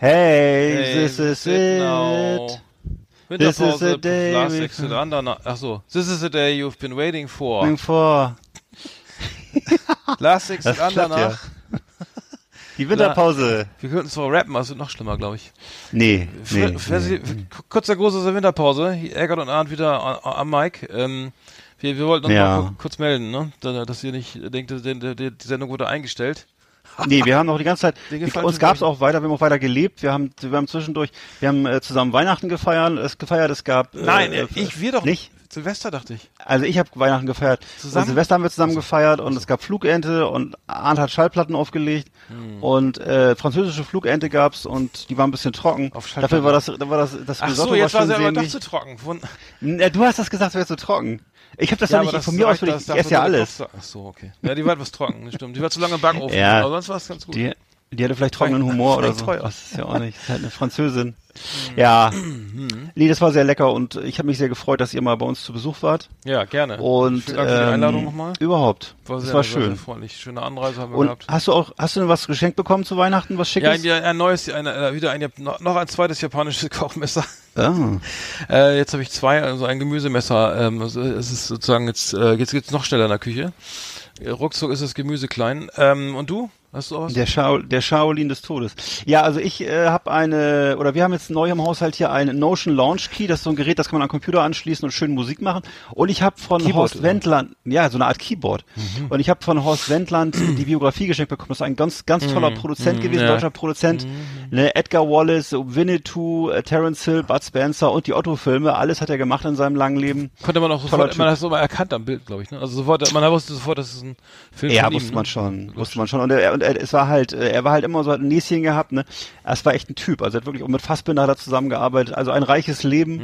Hey, Hey, this is sit it. now. This is the Winterpause, day last exit under. Ach so. This is the day you've been waiting for. Bring vor. Last exit Das klappt danach. Die Winterpause. Wir könnten zwar rappen, aber es wird noch schlimmer, glaube ich. Nee, nee, Fr- nee. Kurzer Gruß aus der Winterpause. Eckert und Arndt wieder am Mic. Ähm, wir, wir wollten uns Ja. mal ku- kurz melden, ne? Da- dass ihr nicht denkt, die, die, die Sendung wurde eingestellt. Nee, wir haben noch die ganze Zeit, wir, uns gab es auch weiter, wir haben auch weiter gelebt, wir haben, wir haben zwischendurch, wir haben äh, zusammen Weihnachten gefeiert, es gefeiert, es gab, Nein, äh, ich, wir doch nicht. Silvester dachte ich. Also ich habe Weihnachten gefeiert. Zusammen? Und Silvester haben wir zusammen gefeiert und es gab Flugente und Arndt hat Schallplatten aufgelegt Hm. und äh, französische Flugente gab's und die waren ein bisschen trocken. Auf Dafür war das, da war das, das Ach Risotto so, jetzt war sie aber doch zu trocken. Von, N- äh, Du hast das gesagt, es wäre zu trocken. Ich habe das ja, nicht von mir aus, ich, das ich esse ja alles. Ach so, okay. Ja, die war etwas trocken, das stimmt. Die war zu lange im Backofen. Ja. Aber sonst war es ganz gut. Die, die hatte vielleicht trockenen Humor oder so. teuer. Das ist ja auch nicht. Das ist halt eine Französin. Ja. Nee, das war sehr lecker und ich habe mich sehr gefreut, dass ihr mal bei uns zu Besuch wart. ja, gerne. Und Vielen Dank für die ähm, Einladung nochmal. Überhaupt. War das sehr, war sehr, sehr schön. freundlich. Schöne Anreise haben wir Und gehabt. hast du auch, hast du denn was geschenkt bekommen zu Weihnachten, was Ja, Schickes? ein, ein neues, ein, äh, wieder ein, noch ein zweites japanisches Kochmesser. Ah. Äh, jetzt habe ich zwei, also ein Gemüsemesser. Ähm, also es ist sozusagen jetzt, äh, jetzt geht's noch schneller in der Küche. Ruckzuck ist das Gemüse klein. Ähm, und du? Hast du auch was? Der, Shao, der Shaolin des Todes. Ja, also ich äh, habe eine, oder wir haben jetzt neu im Haushalt hier ein Notion Launch Key. Das ist so ein Gerät, das kann man am Computer anschließen und schön Musik machen. Und ich habe von Keyboard, Horst? Wendland, ja, so eine Art Keyboard. Mhm. Und ich habe von Horst Wendland die Biografie geschenkt bekommen. Das ist ein ganz, ganz toller Produzent gewesen, Mhm. ja. deutscher Produzent. Ne, Edgar Wallace, Winnetou, äh, Terence Hill, Bud Spencer und die Otto-Filme. Alles hat er gemacht in seinem langen Leben. Konnte man auch sofort, man hat es aber erkannt am Bild, glaube ich. Ne? Also sofort, man wusste sofort, dass es ein Film Ja, von ihm, wusste ne? man schon, wusste man schon. Und er, und er, es war halt, äh, er war halt immer so hat ein Näschen gehabt, ne. Es war echt ein Typ. Also er hat wirklich auch mit Fassbinder hat er zusammengearbeitet. Also ein reiches Leben.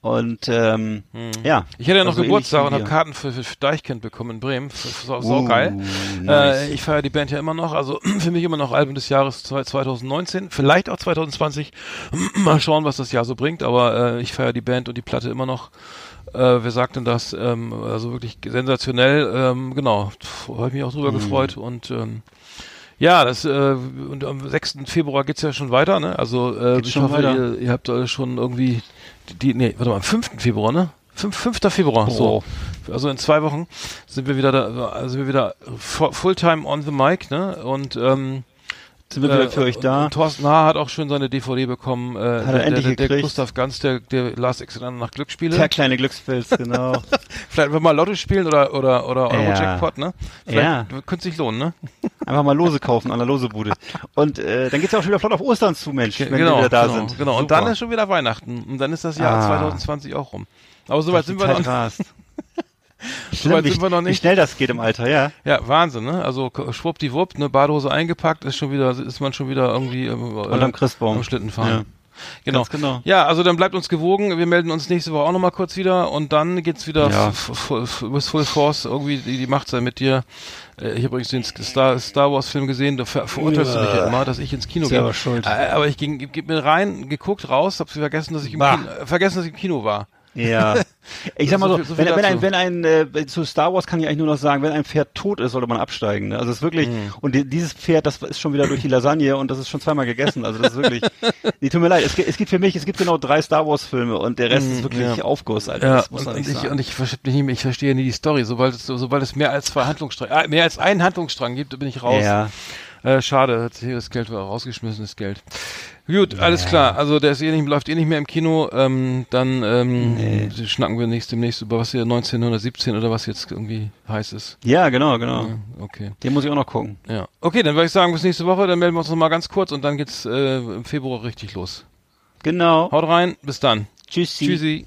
Und ähm, ja. Hm. Ich hatte ja noch also Geburtstag und habe. Karten für, für Deichkind bekommen in Bremen. F- f- Sau, Uh, geil. nice. Äh, ich feiere die Band ja immer noch. Also für mich immer noch Album des Jahres zwei- 2019. Vielleicht auch 2020. Mal schauen, was das Jahr so bringt. Aber äh, ich feiere die Band und die Platte immer noch. Äh, wer sagt denn das? Ähm, also wirklich sensationell. Ähm, genau. Habe ich mich auch drüber Mhm. gefreut. Und ähm, ja, das äh, und am 6. Februar geht's ja schon weiter, ne? Also äh, Geht's ich hoffe, ihr, ihr habt alle schon irgendwie die, die nee, warte mal, am 5. Februar, ne? 5, 5. Februar, so. Also in zwei Wochen sind wir wieder da, also sind wir wieder fu- Fulltime on the mic, ne? Und ähm, Sind wir wieder für euch da? Thorsten Haar hat auch schon seine DVD bekommen. Äh, Hat er der, endlich der, der? Gustav Ganz, der, der Last Exit nach Glücksspiele. Der kleine Glückspilz, genau. Vielleicht einfach mal Lotto spielen oder oder oder Euro Ja. Jackpot, ne? Vielleicht Ja. könnte sich lohnen, ne? Einfach mal Lose kaufen an der Losebude. Und äh, dann geht's ja auch schon wieder flott auf Ostern zu, Mensch, wenn genau, wir wieder da genau, sind. Genau. Und Super. dann ist schon wieder Weihnachten. Und dann ist das Jahr Ah. 2020 auch rum. Aber soweit sind wir Zeit noch. rast. Soweit wie, sind wir noch Wie nicht. schnell das geht im Alter, ja. Ja, Wahnsinn, ne? Also schwuppdiwupp, eine Badehose eingepackt, ist schon wieder, ist man schon wieder irgendwie ähm, Unterm Christbaum. am Schlitten fahren. Ja. Genau. Ganz genau. Ja, also dann bleibt uns gewogen. Wir melden uns nächste Woche auch nochmal kurz wieder und dann geht's wieder Ja. with Full Force. Irgendwie die, die Macht sei mit dir. Äh, Ich habe übrigens den Star, Star Wars Film gesehen. Da ver verurteilst du mich ja immer, dass ich ins Kino gehe. Äh, Aber ich ging, gib mir rein, geguckt, raus, hab vergessen, dass ich im Bah. Kino, äh, vergessen, dass ich im Kino war. Ja. Ich sag mal So so, viel- so viel wenn, wenn ein, wenn ein, äh, zu Star Wars kann ich eigentlich nur noch sagen, wenn ein Pferd tot ist, sollte man absteigen. Ne? Also es ist wirklich, Mhm. und die, dieses Pferd, das ist schon wieder durch die Lasagne und das ist schon zweimal gegessen. Also das ist wirklich, nee, tut mir leid, es, gibt- es gibt für mich, es gibt genau drei Star Wars Filme und der Rest ist wirklich Mhm, ja. Aufguss, Alter. Ja, das muss und, man und, nicht ich, sagen. und ich verstehe nicht, ich verstehe nie die Story. Sobald es, sobald es mehr als zwei Handlungsstränge, äh, mehr als einen Handlungsstrang gibt, bin ich raus. ja. Äh, schade, hat hier das Geld war rausgeschmissenes Geld. Gut, alles klar. Also der ist eh nicht, läuft eh nicht mehr im Kino. Ähm, dann ähm, schnacken wir nächst, demnächst über was hier 1917 oder was jetzt irgendwie heiß ist. ja, genau, genau. Ja, okay. Den muss ich auch noch gucken. Ja. Okay, dann würde ich sagen, bis nächste Woche. Dann melden wir uns noch mal ganz kurz und dann geht's äh, im Februar richtig los. Genau. Haut rein, bis dann. Tschüssi. Tschüssi.